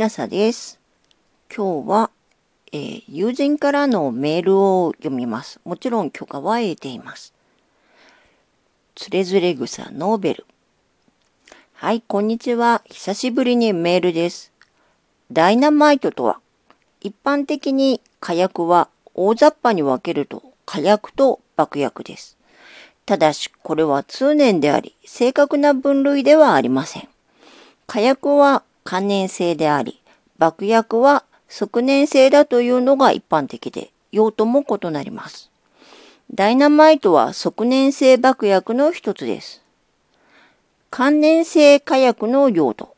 なさです。今日は、えー、友人からのメールを読みます。もちろん許可は得ています。つれづれ草ノーベル。はい、こんにちは。久しぶりにメールです。ダイナマイトとは、一般的に火薬は大雑把に分けると火薬と爆薬です。ただし、これは通念であり、正確な分類ではありません。火薬は関連性であり、爆薬は側年性だというのが一般的で、用途も異なります。ダイナマイトは側年性爆薬の一つです。関連性火薬の用途。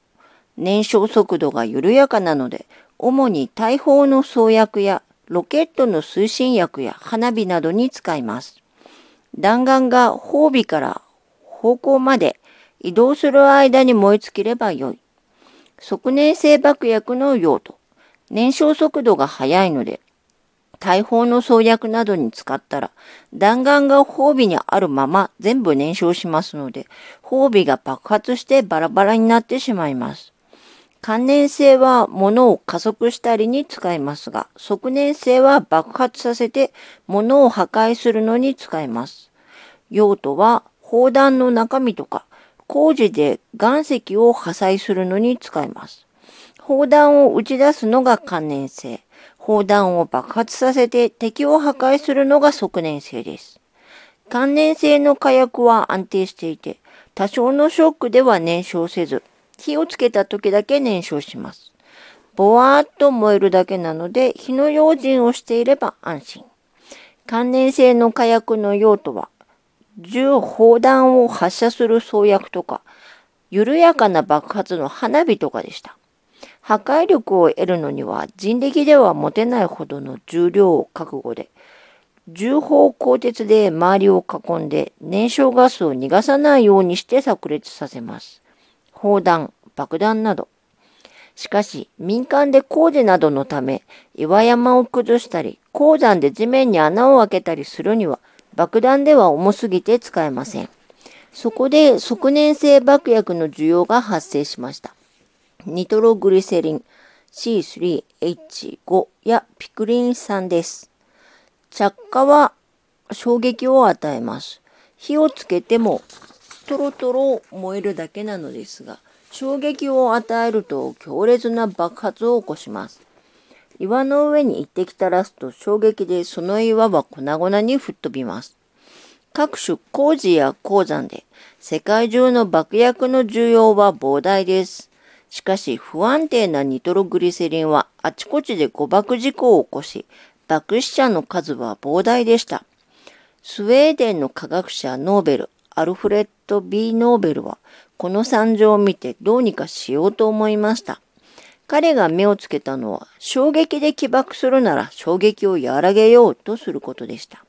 燃焼速度が緩やかなので、主に大砲の装薬やロケットの推進薬や花火などに使います。弾丸が砲尾から方向まで移動する間に燃え尽きればよい。側年性爆薬の用途。燃焼速度が速いので、大砲の装薬などに使ったら、弾丸が砲尾にあるまま全部燃焼しますので、砲尾が爆発してバラバラになってしまいます。関連性は物を加速したりに使いますが、側年性は爆発させて物を破壊するのに使います。用途は砲弾の中身とか工事で岩石を破砕するのに使います。砲弾を打ち出すのが関連性。砲弾を爆発させて敵を破壊するのが側年性です。関連性の火薬は安定していて、多少のショックでは燃焼せず、火をつけた時だけ燃焼します。ぼわーっと燃えるだけなので、火の用心をしていれば安心。関連性の火薬の用途は、銃砲弾を発射する装薬とか、緩やかな爆発の花火とかでした。破壊力を得るのには人力では持てないほどの重量を覚悟で、重砲鋼鉄で周りを囲んで燃焼ガスを逃がさないようにして炸裂させます。砲弾、爆弾など。しかし、民間で工事などのため、岩山を崩したり、鉱山で地面に穴を開けたりするには、爆弾では重すぎて使えません。そこで側年性爆薬の需要が発生しました。ニトログリセリン C3H5 やピクリン酸です。着火は衝撃を与えます。火をつけてもトロトロ燃えるだけなのですが、衝撃を与えると強烈な爆発を起こします。岩の上に一滴垂らすと衝撃でその岩は粉々に吹っ飛びます。各種工事や鉱山で世界中の爆薬の需要は膨大です。しかし不安定なニトログリセリンはあちこちで誤爆事故を起こし、爆死者の数は膨大でした。スウェーデンの科学者ノーベル、アルフレッド・ビー・ノーベルはこの惨状を見てどうにかしようと思いました。彼が目をつけたのは衝撃で起爆するなら衝撃を和らげようとすることでした。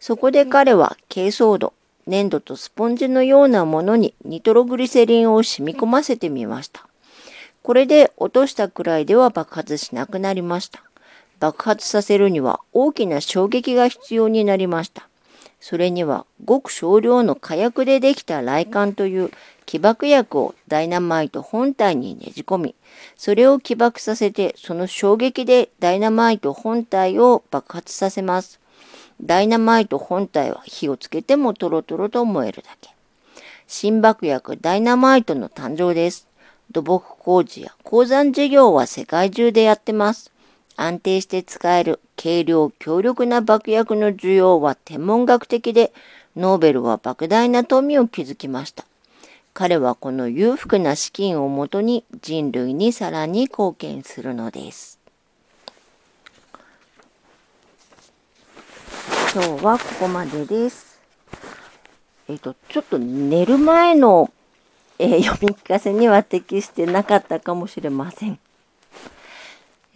そこで彼は珪藻土、粘土とスポンジのようなものにニトログリセリンを染み込ませてみました。これで落としたくらいでは爆発しなくなりました。爆発させるには大きな衝撃が必要になりました。それにはごく少量の火薬でできた雷管という起爆薬をダイナマイト本体にねじ込み、それを起爆させてその衝撃でダイナマイト本体を爆発させます。ダイナマイト本体は火をつけてもトロトロと燃えるだけ。新爆薬ダイナマイトの誕生です。土木工事や鉱山事業は世界中でやってます。安定して使える軽量強力な爆薬の需要は天文学的で、ノーベルは莫大な富を築きました。彼はこの裕福な資金をもとに人類にさらに貢献するのです。今日はここまでです。えっ、と、ちょっと寝る前の、えー、読み聞かせには適してなかったかもしれません。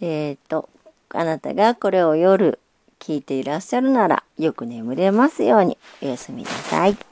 えっ、ー、と、あなたがこれを夜聞いていらっしゃるならよく眠れますようにおやすみなさい。